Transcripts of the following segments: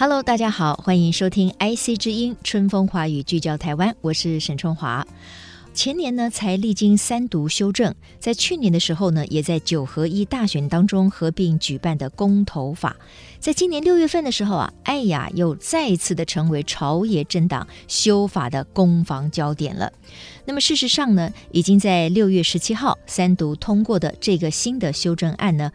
Hello，大家好，欢迎收听 IC 之音春风华语聚焦台湾，我是沈春华。前年呢才历经三读修正，在去年的时候呢，也在九合一大选当中合并举办的公投法，在今年六月份的时候啊，哎呀，又再一次的成为朝野政党修法的攻防焦点了。那么事实上呢，已经在六月十七号三读通过的这个新的修正案呢。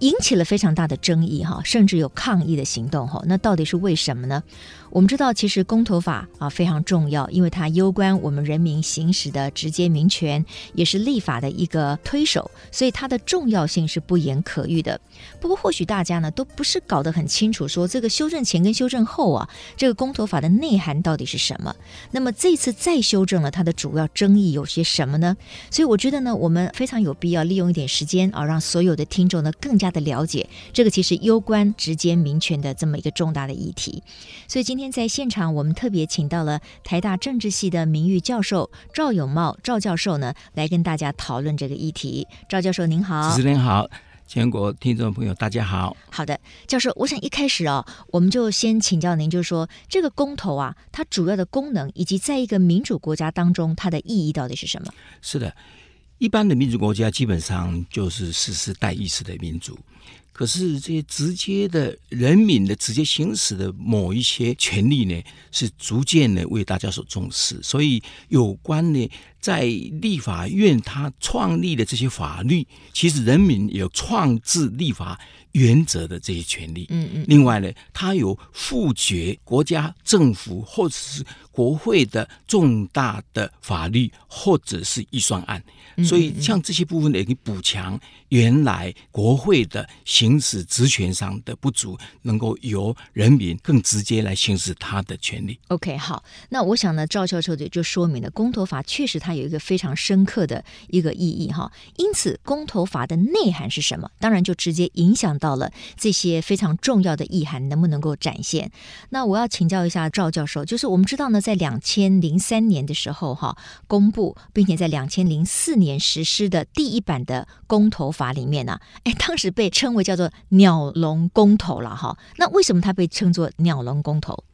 引起了非常大的争议哈，甚至有抗议的行动哈。那到底是为什么呢？我们知道，其实公投法啊非常重要，因为它攸关我们人民行使的直接民权，也是立法的一个推手，所以它的重要性是不言可喻的。不过，或许大家呢都不是搞得很清楚，说这个修正前跟修正后啊，这个公投法的内涵到底是什么？那么这次再修正了，它的主要争议有些什么呢？所以我觉得呢，我们非常有必要利用一点时间啊，让所有的听众呢更加的了解这个其实攸关直接民权的这么一个重大的议题。所以今天在现场，我们特别请到了台大政治系的名誉教授赵永茂赵教授呢，来跟大家讨论这个议题。赵教授您好，主持人好。全国听众朋友，大家好。好的，教授，我想一开始啊，我们就先请教您，就是说这个公投啊，它主要的功能，以及在一个民主国家当中，它的意义到底是什么？是的，一般的民主国家基本上就是实施代议式的民主。可是这些直接的人民的直接行使的某一些权利呢，是逐渐的为大家所重视。所以有关呢，在立法院他创立的这些法律，其实人民有创制立法原则的这些权利。嗯嗯。另外呢，他有复决国家政府或者是国会的重大的法律或者是预算案。所以像这些部分呢，也可以补强原来国会的行。使职权上的不足，能够由人民更直接来行使他的权利。OK，好，那我想呢，赵教授就说明了公投法确实它有一个非常深刻的一个意义哈。因此，公投法的内涵是什么？当然就直接影响到了这些非常重要的意涵能不能够展现。那我要请教一下赵教授，就是我们知道呢，在两千零三年的时候哈，公布并且在两千零四年实施的第一版的公投法里面呢、啊，哎，当时被称为叫做鸟笼公投了哈，那为什么它被称作鸟笼公投？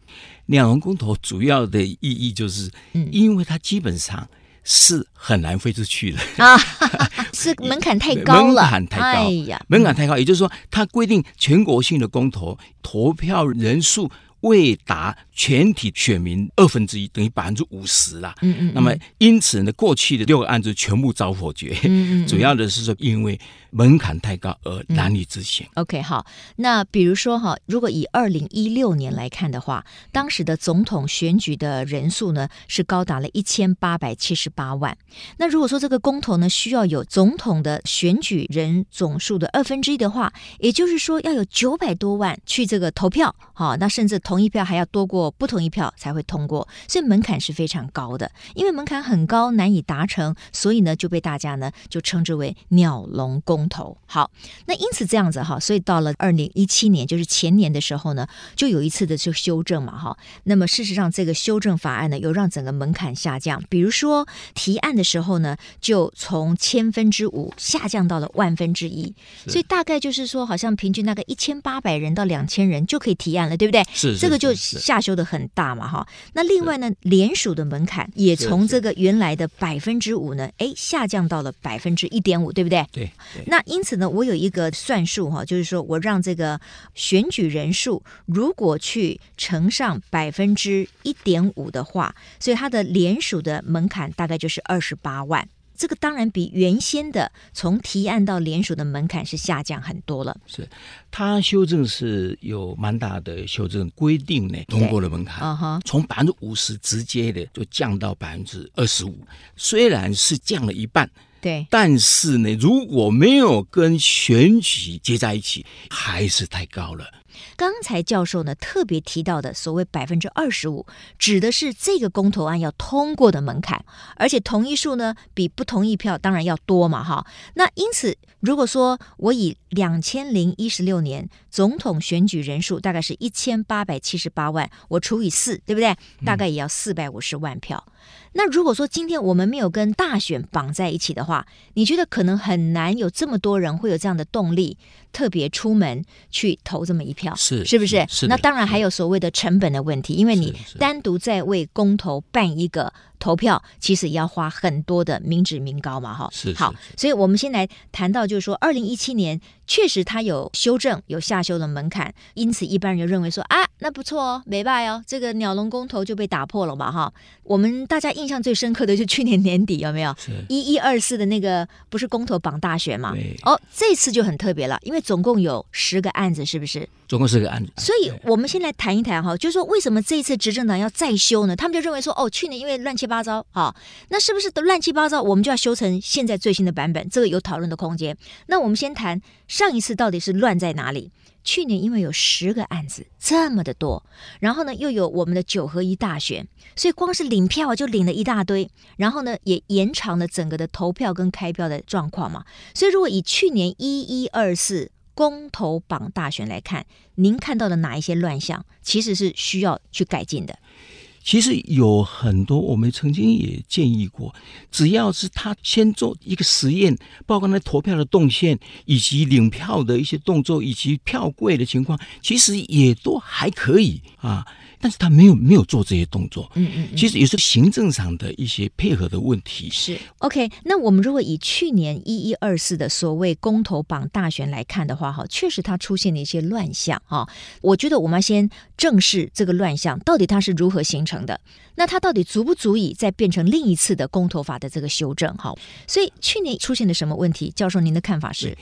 鸟笼公投主要的意义就是，因为它基本上是很难飞出去的。啊，是门槛太高了，门槛太高，哎呀，门槛太高，也就是说，它规定全国性的公投投票人数未达全体选民二分之一，等于百分之五十啦。嗯嗯。那么因此呢，过去的六个案子全部遭否决。嗯嗯。主要的是说，因为门槛太高而难以执行。OK，好。那比如说哈，如果以二零一六年来看的话，当时的总统选举的人数呢是高达了一千八百七十八万。那如果说这个公投呢需要有总统的选举人总数的二分之一的话，也就是说要有九百多万去这个投票。好，那甚至同意票还要多过不同意票才会通过，所以门槛是非常高的。因为门槛很高，难以达成，所以呢就被大家呢就称之为鸟笼公投。好，那因此这样子哈，所以到了二零一七年，就是前年的时候呢，就有一次的就修正嘛哈。那么事实上，这个修正法案呢，有让整个门槛下降。比如说提案的时候呢，就从千分之五下降到了万分之一，所以大概就是说，好像平均大概一千八百人到两千人就可以提案了，对不对？是。这个就下修的很大嘛，哈。那另外呢，联署的门槛也从这个原来的百分之五呢，哎，下降到了百分之一点五，对不对？对。那因此呢，我有一个算术哈，就是说我让这个选举人数如果去乘上百分之一点五的话，所以它的联署的门槛大概就是二十八万。这个当然比原先的从提案到联署的门槛是下降很多了。是，它修正是有蛮大的修正规定呢，通过的门槛，嗯哼，从百分之五十直接的就降到百分之二十五，虽然是降了一半。对，但是呢，如果没有跟选举接在一起，还是太高了。刚才教授呢特别提到的所谓百分之二十五，指的是这个公投案要通过的门槛，而且同意数呢比不同意票当然要多嘛，哈。那因此，如果说我以两千零一十六年总统选举人数大概是一千八百七十八万，我除以四，对不对？大概也要四百五十万票。那如果说今天我们没有跟大选绑在一起的话，你觉得可能很难有这么多人会有这样的动力，特别出门去投这么一票，是是不是？是。那当然还有所谓的成本的问题，因为你单独在为公投办一个投票，其实也要花很多的民脂民膏嘛，哈。是。好，所以我们先来谈到，就是说，二零一七年确实它有修正，有下修的门槛，因此一般人就认为说啊，那不错哦，没败哦，这个鸟笼公投就被打破了嘛，哈。我们大家印象最深刻的就是去年年底有没有？一一二四的那个不是公投榜大选嘛？哦，这次就很特别了，因为总共有十个案子，是不是？总共是个案子。所以我们先来谈一谈哈，就是说为什么这一次执政党要再修呢？他们就认为说，哦，去年因为乱七八糟，哈，那是不是都乱七八糟？我们就要修成现在最新的版本？这个有讨论的空间。那我们先谈上一次到底是乱在哪里？去年因为有十个案子这么的多，然后呢又有我们的九合一大选，所以光是领票就领了一大堆，然后呢也延长了整个的投票跟开票的状况嘛。所以如果以去年一一二四公投榜大选来看，您看到的哪一些乱象，其实是需要去改进的？其实有很多，我们曾经也建议过，只要是他先做一个实验，包括那投票的动线，以及领票的一些动作，以及票柜的情况，其实也都还可以啊。但是他没有没有做这些动作，嗯嗯，其实也是行政上的一些配合的问题。是 OK，那我们如果以去年一一二四的所谓公投榜大选来看的话，哈，确实它出现了一些乱象啊。我觉得我们要先正视这个乱象，到底它是如何形成的？那它到底足不足以再变成另一次的公投法的这个修正？哈，所以去年出现了什么问题？教授，您的看法是？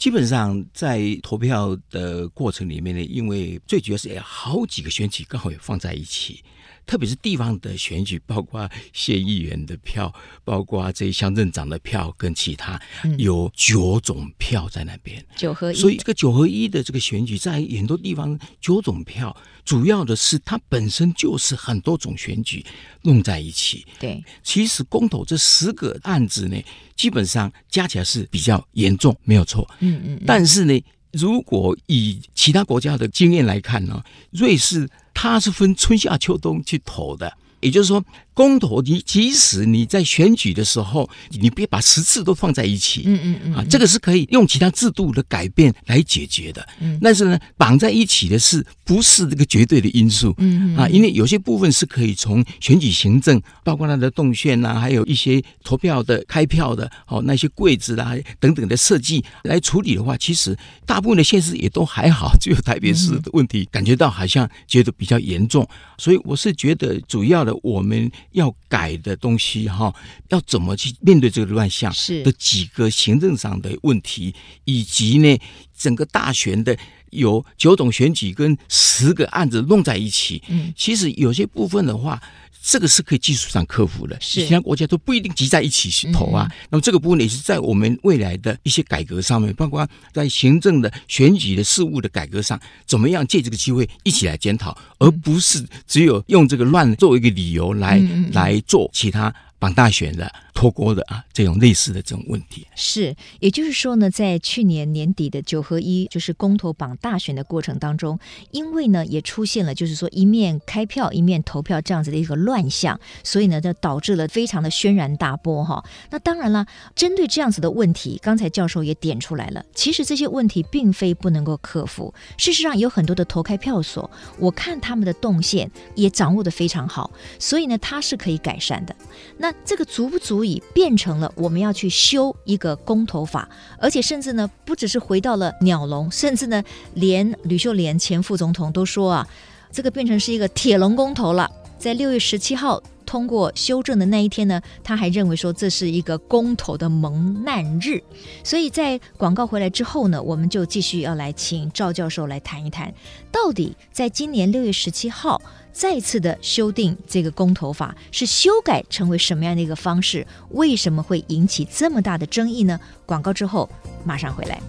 基本上在投票的过程里面呢，因为最主要是有好几个选举刚好也放在一起。特别是地方的选举，包括县议员的票，包括这些乡镇长的票，跟其他有九种票在那边。九合一，所以这个九合一的这个选举，在很多地方九种票，主要的是它本身就是很多种选举弄在一起。对，其实公投这十个案子呢，基本上加起来是比较严重，没有错。嗯嗯。但是呢，如果以其他国家的经验来看呢，瑞士。它是分春夏秋冬去投的，也就是说。公投，你即使你在选举的时候，你别把十次都放在一起，嗯嗯嗯，啊，这个是可以用其他制度的改变来解决的，嗯，但是呢，绑在一起的是不是这个绝对的因素，嗯啊，因为有些部分是可以从选举行政，包括它的动线啊，还有一些投票的开票的哦那些柜子啦等等的设计来处理的话，其实大部分的县市也都还好，只有台北市的问题感觉到好像觉得比较严重，所以我是觉得主要的我们。要改的东西哈，要怎么去面对这个乱象的几个行政上的问题，以及呢，整个大选的有九种选举跟十个案子弄在一起，嗯，其实有些部分的话。这个是可以技术上克服的，其他国家都不一定集在一起去投啊。那么这个部分也是在我们未来的一些改革上面，包括在行政的选举的事务的改革上，怎么样借这个机会一起来检讨，而不是只有用这个乱作为一个理由来来做其他。绑大选的脱钩的啊，这种类似的这种问题是，也就是说呢，在去年年底的九合一就是公投绑大选的过程当中，因为呢也出现了就是说一面开票一面投票这样子的一个乱象，所以呢就导致了非常的轩然大波哈。那当然了，针对这样子的问题，刚才教授也点出来了，其实这些问题并非不能够克服。事实上，有很多的投开票所，我看他们的动线也掌握得非常好，所以呢它是可以改善的。那这个足不足以变成了我们要去修一个公投法，而且甚至呢，不只是回到了鸟笼，甚至呢，连吕秀莲前副总统都说啊，这个变成是一个铁笼公投了。在六月十七号通过修正的那一天呢，他还认为说这是一个公投的蒙难日。所以在广告回来之后呢，我们就继续要来请赵教授来谈一谈，到底在今年六月十七号。再次的修订这个公投法是修改成为什么样的一个方式？为什么会引起这么大的争议呢？广告之后马上回来。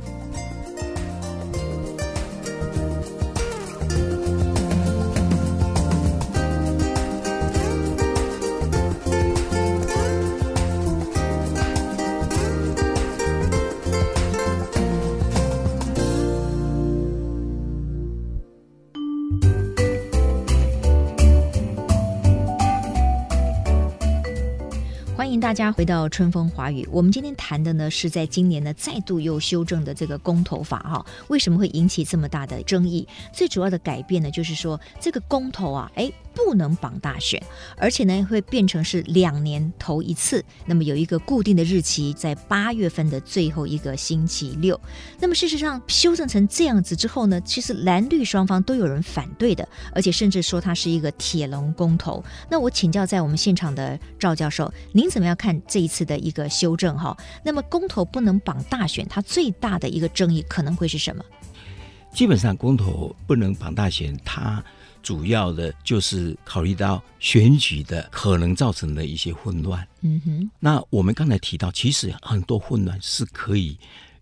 大家回到春风华语。我们今天谈的呢，是在今年呢再度又修正的这个公投法哈，为什么会引起这么大的争议？最主要的改变呢，就是说这个公投啊，哎。不能绑大选，而且呢会变成是两年投一次，那么有一个固定的日期，在八月份的最后一个星期六。那么事实上修正成这样子之后呢，其实蓝绿双方都有人反对的，而且甚至说它是一个铁笼公投。那我请教在我们现场的赵教授，您怎么样看这一次的一个修正？哈，那么公投不能绑大选，它最大的一个争议可能会是什么？基本上公投不能绑大选，它。主要的就是考虑到选举的可能造成的一些混乱。嗯哼，那我们刚才提到，其实很多混乱是可以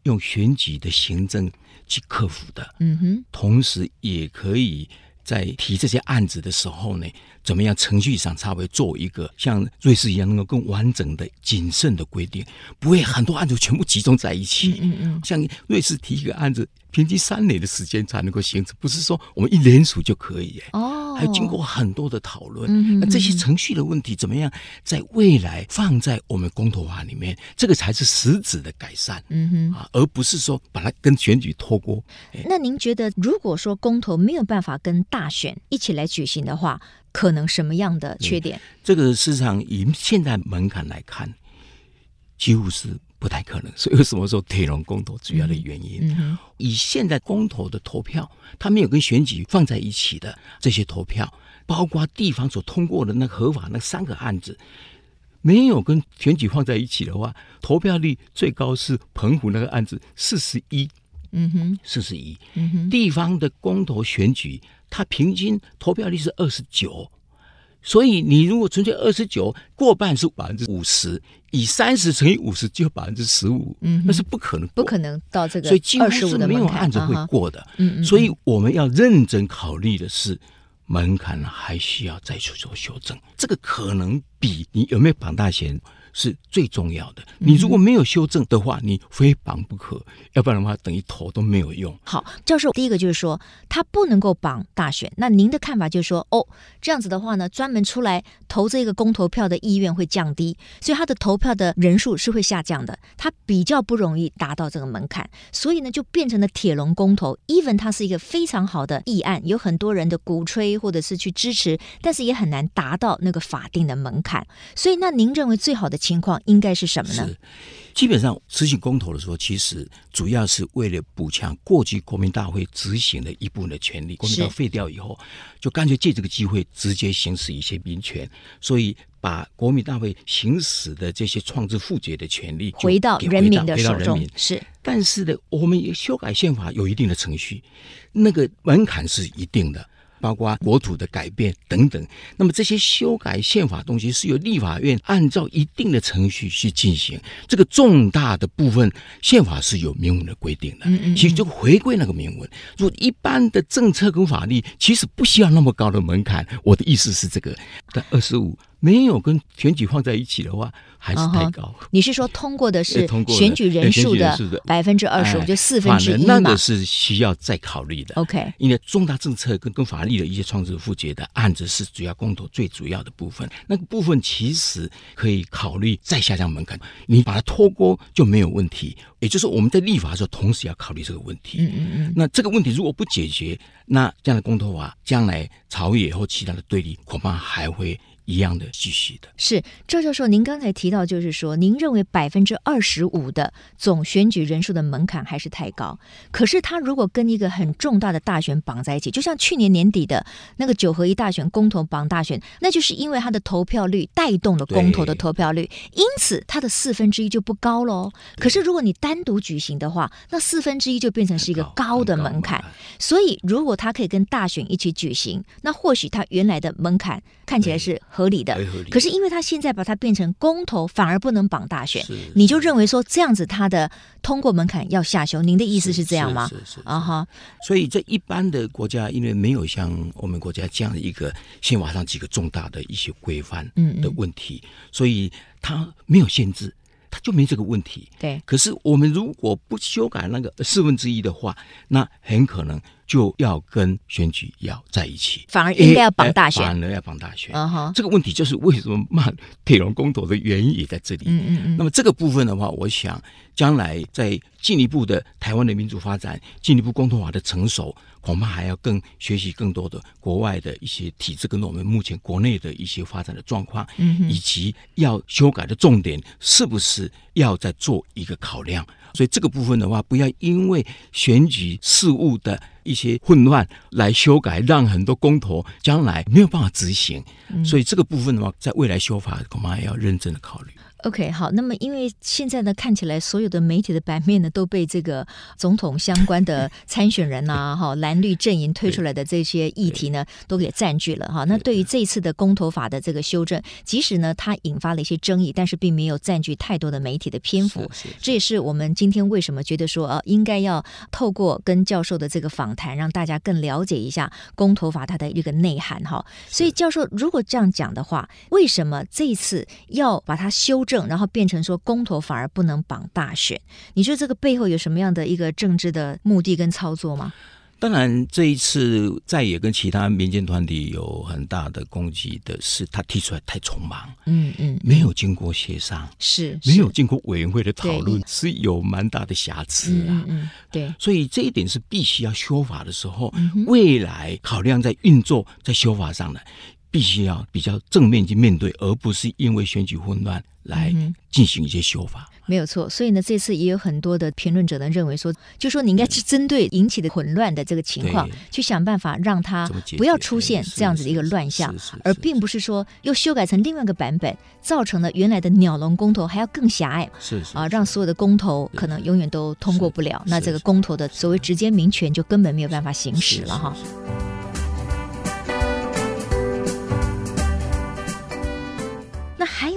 用选举的行政去克服的。嗯哼，同时也可以在提这些案子的时候呢，怎么样程序上稍微做一个像瑞士一样能够更完整的、谨慎的规定，不会很多案子全部集中在一起。嗯嗯，像瑞士提一个案子。平均三年的时间才能够形成，不是说我们一联署就可以哦，还经过很多的讨论。那这些程序的问题怎么样，在未来放在我们公投法里面，这个才是实质的改善。嗯哼，啊，而不是说把它跟选举脱钩。那您觉得，如果说公投没有办法跟大选一起来举行的话，可能什么样的缺点？这个事实上以现在门槛来看，几乎是。不太可能，所以为什么说铁笼公投主要的原因？嗯嗯、以现在公投的投票，它没有跟选举放在一起的这些投票，包括地方所通过的那合法那三个案子，没有跟选举放在一起的话，投票率最高是澎湖那个案子四十一，嗯哼，四十一，嗯哼，地方的公投选举，它平均投票率是二十九。所以，你如果纯粹二十九，过半是百分之五十，以三十乘以五十就百分之十五，嗯，那是不可能，不可能到这个，所以几乎是没有案子会过的。嗯嗯，所以我们要认真考虑的是，门槛还需要再去做修正。这个可能比你有没有绑大选。是最重要的。你如果没有修正的话，你非绑不可，要不然的话，等于投都没有用。好，教授，第一个就是说，他不能够绑大选。那您的看法就是说，哦，这样子的话呢，专门出来投这个公投票的意愿会降低，所以他的投票的人数是会下降的，他比较不容易达到这个门槛，所以呢，就变成了铁笼公投。even 它是一个非常好的议案，有很多人的鼓吹或者是去支持，但是也很难达到那个法定的门槛。所以，那您认为最好的？情况应该是什么呢？是，基本上执行公投的时候，其实主要是为了补强过去国民大会执行的一部分的权利。国民大会废掉以后，就干脆借这个机会直接行使一些民权，所以把国民大会行使的这些创制复决的权利回到人民的手中。是，但是呢，我们修改宪法有一定的程序，那个门槛是一定的。包括国土的改变等等，那么这些修改宪法东西是由立法院按照一定的程序去进行。这个重大的部分，宪法是有明文的规定的。嗯嗯，其实就回归那个明文。如果一般的政策跟法律，其实不需要那么高的门槛。我的意思是这个，但二十五。没有跟选举放在一起的话，还是太高。Uh-huh. 你是说通过的是 选举人数的百分之二十五，就四分之一嘛？那个是需要再考虑的。OK，因为重大政策跟跟法律的一些创制复决的案子是主要公投最主要的部分，那个部分其实可以考虑再下降门槛，你把它脱钩就没有问题。也就是我们在立法的时候，同时要考虑这个问题。嗯嗯嗯。那这个问题如果不解决，那这样的公投法将来朝野或其他的对立，恐怕还会。一样的继续的是赵教授，您刚才提到，就是说，您认为百分之二十五的总选举人数的门槛还是太高。可是，他如果跟一个很重大的大选绑在一起，就像去年年底的那个九合一大选公投绑大选，那就是因为他的投票率带动了公投的投票率，因此他的四分之一就不高喽。可是，如果你单独举行的话，那四分之一就变成是一个高的门槛。所以，如果他可以跟大选一起举行，那或许他原来的门槛看起来是。合理的，可是因为他现在把它变成公投，反而不能绑大选，你就认为说这样子他的通过门槛要下修？您的意思是这样吗？是是啊哈。所以这一般的国家，因为没有像我们国家这样的一个宪法上几个重大的一些规范的问题，所以他没有限制，他就没这个问题。对。可是我们如果不修改那个四分之一的话，那很可能就要跟选举要在一起，反而应该要绑大选，反而要绑大选。嗯哼，这个问题就是为什么骂铁笼公投的原因也在这里。嗯嗯嗯。那么这个部分的话，我想将来在进一步的台湾的民主发展，进一步公投法的成熟。恐怕还要更学习更多的国外的一些体制，跟我们目前国内的一些发展的状况，嗯，以及要修改的重点是不是要再做一个考量？所以这个部分的话，不要因为选举事务的一些混乱来修改，让很多公投将来没有办法执行。所以这个部分的话，在未来修法恐怕也要认真的考虑。OK，好，那么因为现在呢，看起来所有的媒体的版面呢，都被这个总统相关的 参选人呐、啊，哈，蓝绿阵营推出来的这些议题呢，都给占据了哈。那对于这一次的公投法的这个修正，即使呢它引发了一些争议，但是并没有占据太多的媒体的篇幅。这也是我们今天为什么觉得说，呃，应该要透过跟教授的这个访谈，让大家更了解一下公投法它的一个内涵哈。所以教授如果这样讲的话，为什么这一次要把它修正？然后变成说公投反而不能绑大选，你说这个背后有什么样的一个政治的目的跟操作吗？当然，这一次再也跟其他民间团体有很大的攻击的是，他提出来太匆忙，嗯嗯，没有经过协商，是没有经过委员会的讨论，是有蛮大的瑕疵啊，嗯，嗯，对，所以这一点是必须要修法的时候，未来考量在运作在修法上的。必须要比较正面去面对，而不是因为选举混乱来进行一些修法。嗯、没有错，所以呢，这次也有很多的评论者呢认为说，就说你应该是针对引起的混乱的这个情况，去想办法让它不要出现这样子的一个乱象，而并不是说又修改成另外一个版本，造成了原来的鸟笼公投还要更狭隘，是是啊，让所有的公投可能永远都通过不了，那这个公投的所谓直接民权就根本没有办法行使了哈。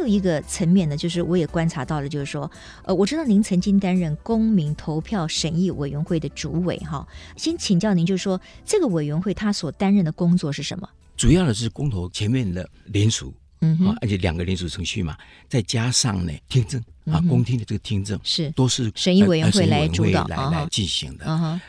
有一个层面呢，就是我也观察到了，就是说，呃，我知道您曾经担任公民投票审议委员会的主委哈，先请教您，就是说这个委员会他所担任的工作是什么？主要的是公投前面的联署，嗯哼，而且两个联署程序嘛，再加上呢听证啊，公听的这个听证是都是审议委员会来主导来来进行的。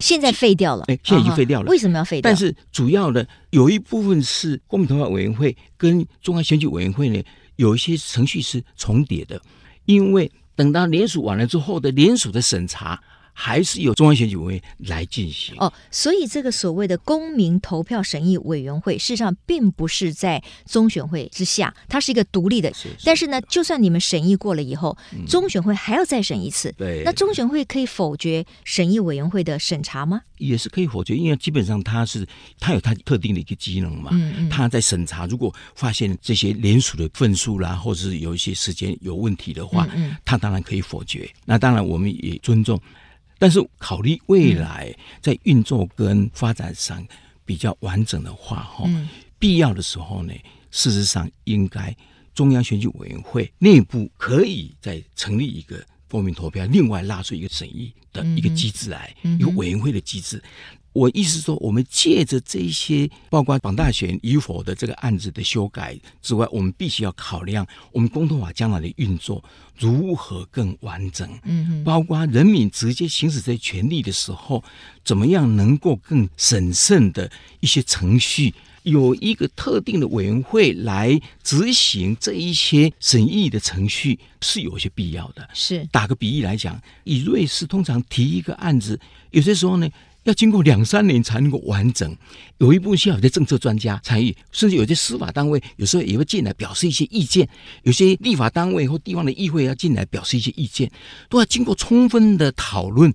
现在废掉了，哎，现在已经废掉了。为什么要废掉？但是主要的有一部分是公民投票委员会跟中央选举委员会呢，有一些程序是重叠的，因为等到联署完了之后的联署的审查。还是由中央选举委员会来进行哦，所以这个所谓的公民投票审议委员会，事实上并不是在中选会之下，它是一个独立的。是是是，但是呢，就算你们审议过了以后，嗯、中选会还要再审一次。对，那中选会可以否决审议委员会的审查吗？也是可以否决，因为基本上它是它有它特定的一个机能嘛。嗯嗯。它在审查，如果发现这些联署的份数啦，或者是有一些时间有问题的话，嗯，嗯，它当然可以否决。那当然，我们也尊重。但是考虑未来在运作跟发展上比较完整的话，哈、嗯，必要的时候呢，事实上应该中央选举委员会内部可以再成立一个公民投票，另外拉出一个审议的一个机制来，一个委员会的机制。我意思说，我们借着这些，包括绑大选与否的这个案子的修改之外，我们必须要考量我们公投法将来的运作如何更完整。嗯，包括人民直接行使这些权利的时候，怎么样能够更审慎的一些程序，有一个特定的委员会来执行这一些审议的程序，是有些必要的。是，打个比喻来讲，以瑞士通常提一个案子，有些时候呢。要经过两三年才能够完整，有一部分需要有些政策专家参与，甚至有些司法单位有时候也会进来表示一些意见，有些立法单位或地方的议会要进来表示一些意见，都要经过充分的讨论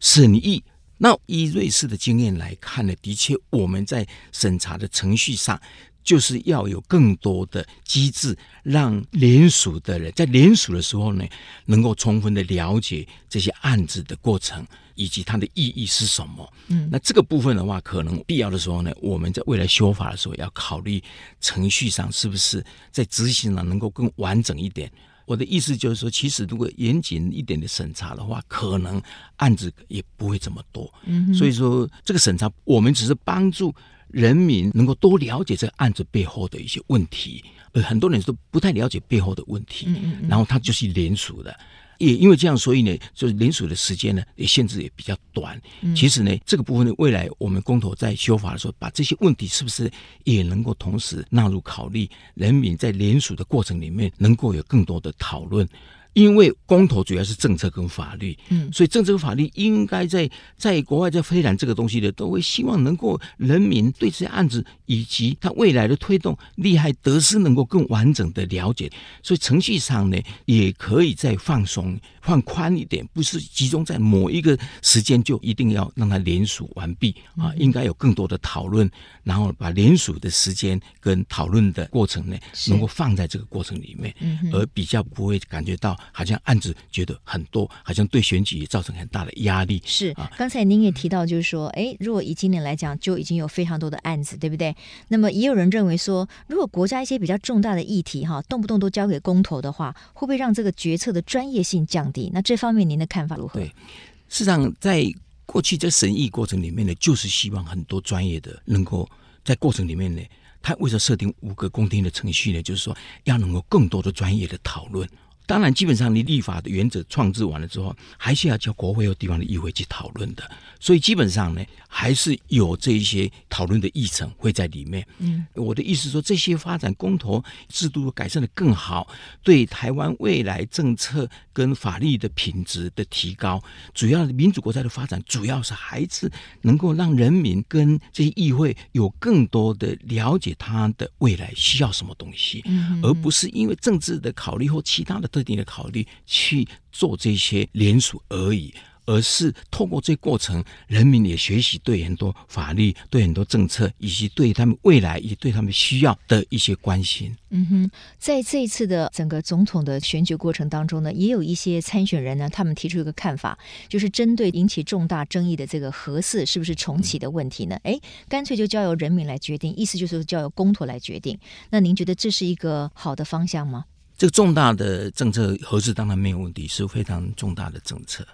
审议。那以瑞士的经验来看呢，的确我们在审查的程序上，就是要有更多的机制，让联署的人在联署的时候呢，能够充分的了解这些案子的过程。以及它的意义是什么？嗯，那这个部分的话，可能必要的时候呢，我们在未来修法的时候要考虑程序上是不是在执行上能够更完整一点。我的意思就是说，其实如果严谨一点的审查的话，可能案子也不会这么多。嗯，所以说这个审查，我们只是帮助人民能够多了解这个案子背后的一些问题，而很多人都不太了解背后的问题。嗯嗯，然后他就是联署的。也因为这样，所以呢，就是联署的时间呢也限制也比较短。嗯、其实呢，这个部分呢，未来我们公投在修法的时候，把这些问题是不是也能够同时纳入考虑？人民在联署的过程里面，能够有更多的讨论。因为公投主要是政策跟法律，嗯，所以政策跟法律应该在在国外在推展这个东西的，都会希望能够人民对这些案子以及它未来的推动利害得失能够更完整的了解，所以程序上呢，也可以再放松放宽一点，不是集中在某一个时间就一定要让它联署完毕啊，应该有更多的讨论，然后把联署的时间跟讨论的过程呢，能够放在这个过程里面，而比较不会感觉到。好像案子觉得很多，好像对选举也造成很大的压力。是啊，刚才您也提到，就是说，哎，如果以今年来讲，就已经有非常多的案子，对不对？那么也有人认为说，如果国家一些比较重大的议题，哈，动不动都交给公投的话，会不会让这个决策的专业性降低？那这方面您的看法如何？对，事实上，在过去在审议过程里面呢，就是希望很多专业的能够在过程里面呢，他为了设定五个公听的程序呢，就是说要能够更多的专业的讨论。当然，基本上你立法的原则创制完了之后，还是要叫国会和地方的议会去讨论的。所以基本上呢，还是有这一些讨论的议程会在里面。嗯，我的意思说，这些发展公投制度改善的更好，对台湾未来政策跟法律的品质的提高，主要民主国家的发展，主要是还是能够让人民跟这些议会有更多的了解他的未来需要什么东西，嗯，而不是因为政治的考虑或其他的。特定的考虑去做这些联署而已，而是透过这过程，人民也学习对很多法律、对很多政策，以及对他们未来以及对他们需要的一些关心。嗯哼，在这一次的整个总统的选举过程当中呢，也有一些参选人呢，他们提出一个看法，就是针对引起重大争议的这个核四是不是重启的问题呢？哎、干脆就交由人民来决定，意思就是交由公投来决定。那您觉得这是一个好的方向吗？这个重大的政策核适当然没有问题，是非常重大的政策。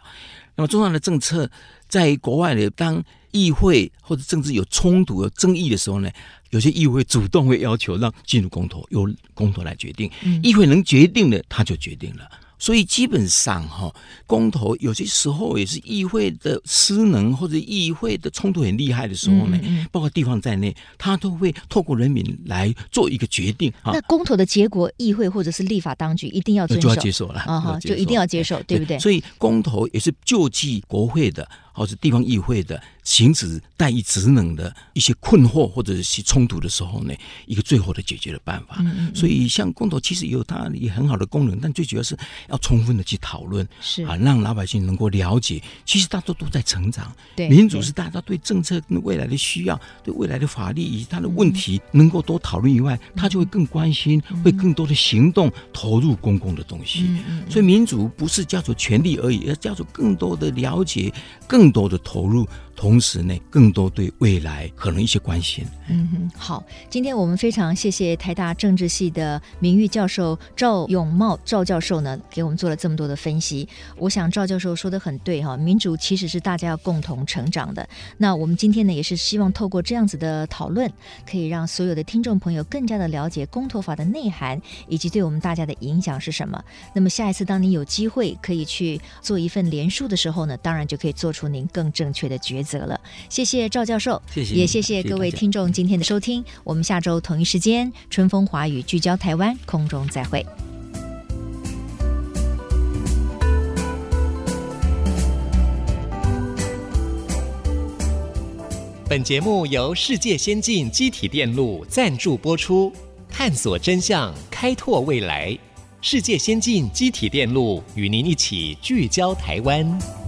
那么重大的政策，在国外的，当议会或者政治有冲突、有争议的时候呢，有些议会主动会要求让进入公投，由公投来决定。嗯、议会能决定的，他就决定了。所以基本上哈，公投有些时候也是议会的失能或者议会的冲突很厉害的时候呢，包括地方在内，他都会透过人民来做一个决定。那公投的结果，议会或者是立法当局一定要遵守，就要接受了啊，哈，就一定要接受，对不对？所以公投也是救济国会的。或者地方议会的行使代议职能的一些困惑或者是冲突的时候呢，一个最后的解决的办法。嗯嗯，所以像公投其实有它也很好的功能，但最主要是要充分的去讨论，是啊，让老百姓能够了解，其实大家都在成长。对，民主是大家对政策跟未来的需要、对未来的法律以及他的问题能够多讨论以外，他就会更关心，会更多的行动投入公共的东西。所以民主不是叫做权力而已，而叫做更多的了解更。更多的投入。同时呢，更多对未来可能一些关心。嗯哼，好，今天我们非常谢谢台大政治系的名誉教授赵永茂赵教授呢，给我们做了这么多的分析。我想赵教授说的很对哈，民主其实是大家要共同成长的。那我们今天呢，也是希望透过这样子的讨论，可以让所有的听众朋友更加的了解公投法的内涵以及对我们大家的影响是什么。那么下一次当你有机会可以去做一份联署的时候呢，当然就可以做出您更正确的决择。了，谢谢赵教授，谢谢，也谢谢各位听众今天的收听。我们下周同一时间，春风华语聚焦台湾，空中再会。本节目由世界先进机体电路赞助播出，探索真相，开拓未来。世界先进机体电路与您一起聚焦台湾。